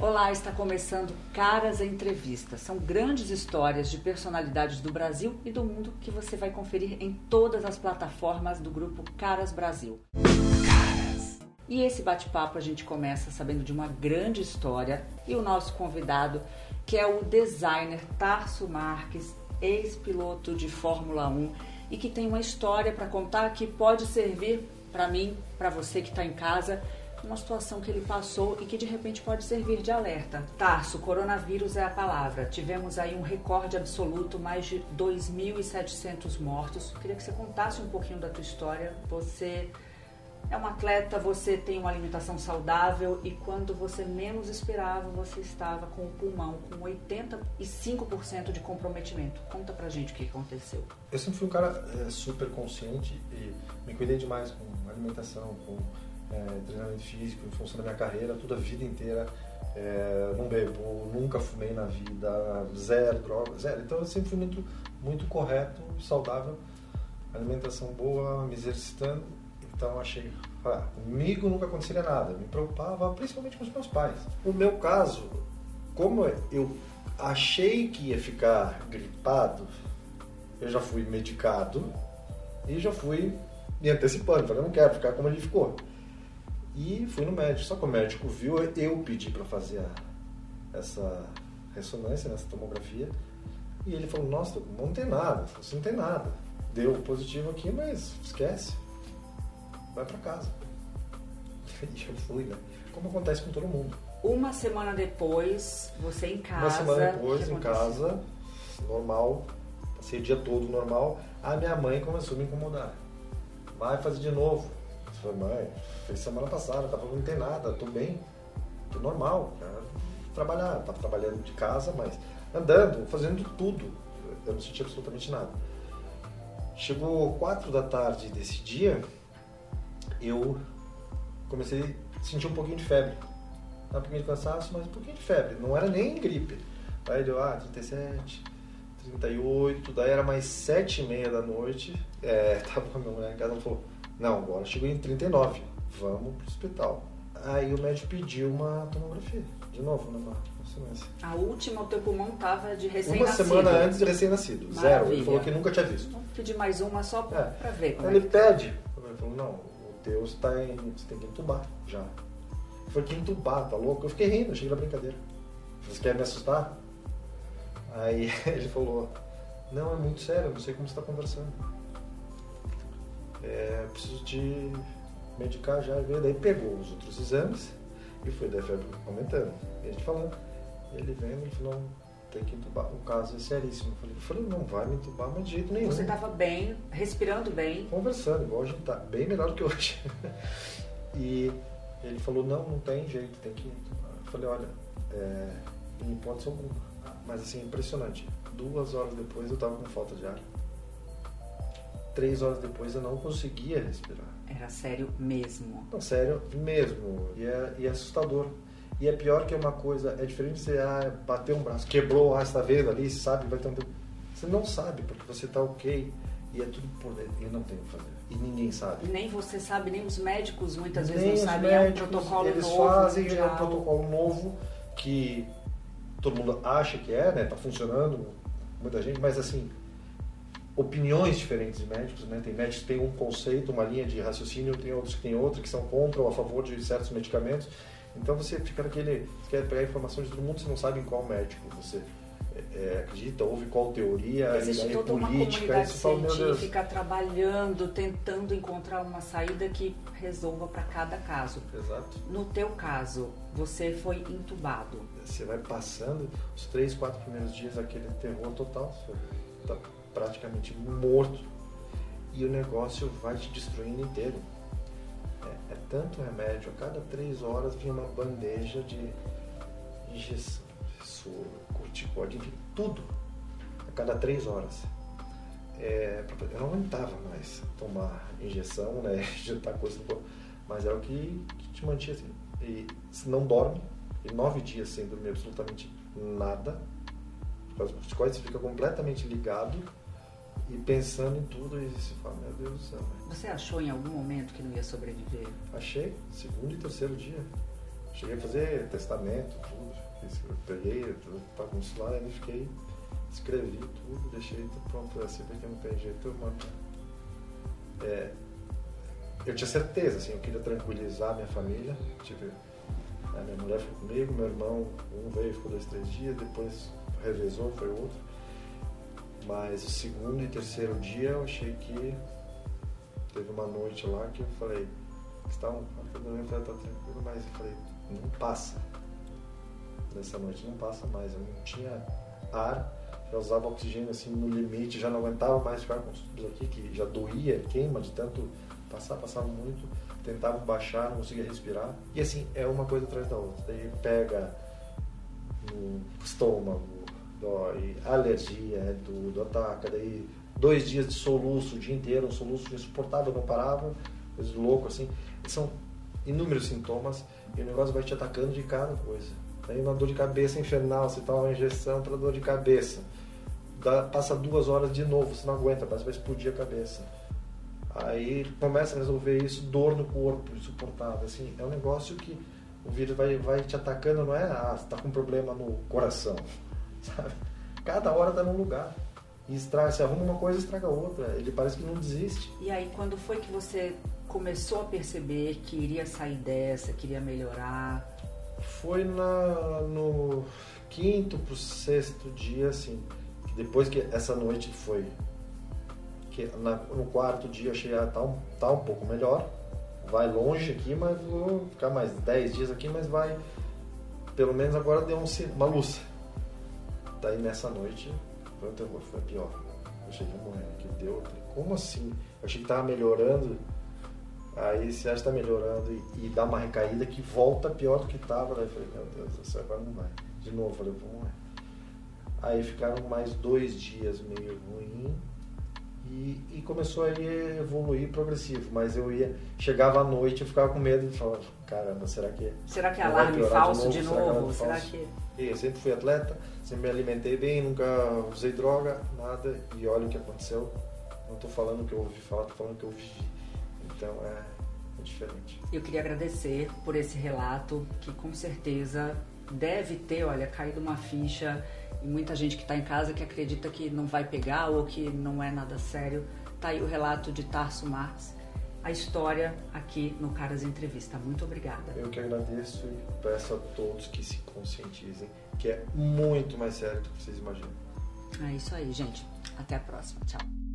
Olá, está começando Caras Entrevistas. São grandes histórias de personalidades do Brasil e do mundo que você vai conferir em todas as plataformas do grupo Caras Brasil. E esse bate-papo a gente começa sabendo de uma grande história e o nosso convidado, que é o designer Tarso Marques, ex-piloto de Fórmula 1 e que tem uma história para contar que pode servir para mim, para você que está em casa uma situação que ele passou e que de repente pode servir de alerta. Tarso, coronavírus é a palavra. Tivemos aí um recorde absoluto, mais de 2.700 mortos. Queria que você contasse um pouquinho da tua história. Você é um atleta, você tem uma alimentação saudável e quando você menos esperava, você estava com o pulmão com 85% de comprometimento. Conta pra gente o que aconteceu. Eu sempre fui um cara é, super consciente e me cuidei demais com alimentação, com é, treinamento físico, em função da minha carreira, toda a vida inteira. É, não bebo, nunca fumei na vida, zero droga, zero. Então eu sempre fui muito, muito correto, saudável, alimentação boa, me exercitando. Então achei, ah, comigo nunca aconteceria nada. Me preocupava principalmente com os meus pais. No meu caso, como eu achei que ia ficar gripado, eu já fui medicado e já fui me antecipando. Falei, não quero ficar como ele ficou. E fui no médico. Só que o médico viu, eu pedi para fazer a, essa ressonância, essa tomografia. E ele falou, nossa, não tem nada. Você não tem nada. Deu positivo aqui, mas esquece. Vai para casa. E eu fui, né? Como acontece com todo mundo. Uma semana depois, você em casa. Uma semana depois, em casa, normal. Passei o dia todo normal. A minha mãe começou a me incomodar. Vai fazer de novo. Falei, mãe, fez semana passada, tava, não tem nada, tô bem, tô normal, cara. trabalhar, tava trabalhando de casa, mas andando, fazendo tudo, eu não senti absolutamente nada. Chegou quatro da tarde desse dia, eu comecei a sentir um pouquinho de febre. Um pouquinho de cansaço, mas um pouquinho de febre. Não era nem gripe. Aí deu, ah, 37, 38, daí era mais sete e meia da noite. É, tava com a minha mulher em casa, ela falou, não, agora chegou em 39. Vamos pro hospital. Aí o médico pediu uma tomografia. De novo, numa ressonância. A última, o teu pulmão tava de recém-nascido. Uma semana antes de recém-nascido. Zero. Ele falou que nunca tinha visto. Vamos pedir mais uma só pra, é. pra ver. Como ele é. pede. Ele falou, não, o teu está em. Você tem que entubar já. Eu falei, que entubar, tá louco? Eu fiquei rindo, achei que era brincadeira. Você quer me assustar? Aí ele falou, não, é muito sério, não sei como você está conversando é, preciso te medicar já. E daí pegou os outros exames e foi da febre aumentando. E a gente falando, ele vendo, ele falou, tem que entubar. O caso é seríssimo. Eu falei, não vai me entubar, mas de jeito nenhum. Você estava bem, respirando bem. Conversando, igual a gente tá, bem melhor do que hoje. e ele falou, não, não tem jeito, tem que entubar. Eu falei, olha, é, em hipótese alguma. Mas assim, impressionante. Duas horas depois eu estava com falta de ar três horas depois eu não conseguia respirar. Era sério mesmo? Não, sério mesmo. E é, e é assustador. E é pior que uma coisa, é diferente de você ah, bater um braço, quebrou, ah, você tá vendo ali, sabe, vai ter um... Você não sabe, porque você tá ok e é tudo por dentro. E não tem o que fazer. E ninguém sabe. Nem você sabe, nem os médicos muitas nem vezes não sabem. É um protocolo eles novo. Eles fazem é um protocolo novo que todo mundo acha que é, né? Tá funcionando, muita gente, mas assim, opiniões diferentes de médicos, né? Tem médicos que têm um conceito, uma linha de raciocínio, tem outros que têm outra, que são contra ou a favor de certos medicamentos. Então você fica naquele, você quer pegar informação de todo mundo, você não sabe em qual médico você é, é acredita, ouve qual teoria, Existe toda política, uma comunidade científica trabalhando, tentando encontrar uma saída que resolva para cada caso. Exato. No teu caso, você foi entubado. Você vai passando os três, quatro primeiros dias aquele terror total. Você tá praticamente morto e o negócio vai te destruindo inteiro. É, é tanto remédio, a cada três horas vinha uma bandeja de injeção, corticóide, enfim, tudo. A cada três horas. É, eu não aguentava mais tomar injeção, né, injetar coisa, mas é o que, que te mantinha assim. E se não dorme, e nove dias sem dormir absolutamente nada, os corticóides você fica completamente ligado e pensando em tudo, e você fala, meu Deus do céu. Você achou em algum momento que não ia sobreviver? Achei, segundo e terceiro dia. cheguei a fazer testamento, tudo. Eu peguei, bagunço lá, e fiquei, escrevi tudo, deixei tudo pronto assim, porque não tem jeito, mano. É, eu tinha certeza, assim, eu queria tranquilizar minha família. Tipo, a minha mulher foi comigo, meu irmão, um veio, ficou dois, três dias, depois revezou, foi outro. Mas o segundo e terceiro dia eu achei que teve uma noite lá que eu falei, estava dormindo, falei, tá tranquilo, mas eu falei, não passa. Nessa noite não passa mais, eu não tinha ar, já usava oxigênio assim no limite, já não aguentava mais ficar com os aqui, que já doía, queima de tanto passar, passava muito, tentava baixar, não conseguia respirar. E assim, é uma coisa atrás da outra. Daí pega no estômago, dói, alergia, é tudo, ataca, daí dois dias de soluço o dia inteiro, um soluço insuportável, não parava, coisa louco assim. São inúmeros sintomas e o negócio vai te atacando de cada coisa. Daí uma dor de cabeça infernal, você toma uma injeção para dor de cabeça. Passa duas horas de novo, você não aguenta, parece que vai explodir a cabeça. Aí começa a resolver isso, dor no corpo, insuportável. Assim, é um negócio que o vírus vai, vai te atacando, não é, ah, você tá com problema no coração, sabe? Cada hora tá num lugar. E estraga, se arruma uma coisa, estraga outra. Ele parece que não desiste. E aí, quando foi que você começou a perceber que iria sair dessa, queria melhorar? Foi na, no quinto pro sexto dia, assim. Depois que essa noite foi. Que na, no quarto dia eu achei, ah, tá um, tá um pouco melhor. Vai longe aqui, mas vou ficar mais 10 dias aqui, mas vai. Pelo menos agora deu um, uma luz. Daí nessa noite foi um terror, foi pior. Eu ia morrer, que deu. Como assim? Eu achei que tava melhorando. Aí você acha que tá melhorando e, e, dá uma recaída que volta pior do que tava. Daí eu falei, meu Deus céu, agora não vai. De novo, eu falei, vou morrer. Aí ficaram mais dois dias meio ruim e, e, começou a evoluir progressivo. Mas eu ia, chegava à noite, eu ficava com medo de falar, caramba, será que. Será que é alarme falso de novo? De novo? Será, que. Eu sempre fui atleta, sempre me alimentei bem, nunca usei droga, nada, e olha o que aconteceu. Não estou falando o que eu ouvi falar, estou falando o que eu vivi. Então é, é diferente. Eu queria agradecer por esse relato, que com certeza deve ter, olha, caído uma ficha e muita gente que está em casa que acredita que não vai pegar ou que não é nada sério. Tá aí o relato de Tarso Marx, a história aqui no Caras Entrevista. Muito obrigada. Eu que agradeço e peço a todos que se conscientizem, que é muito mais sério do que vocês imaginam. É isso aí, gente. Até a próxima. Tchau.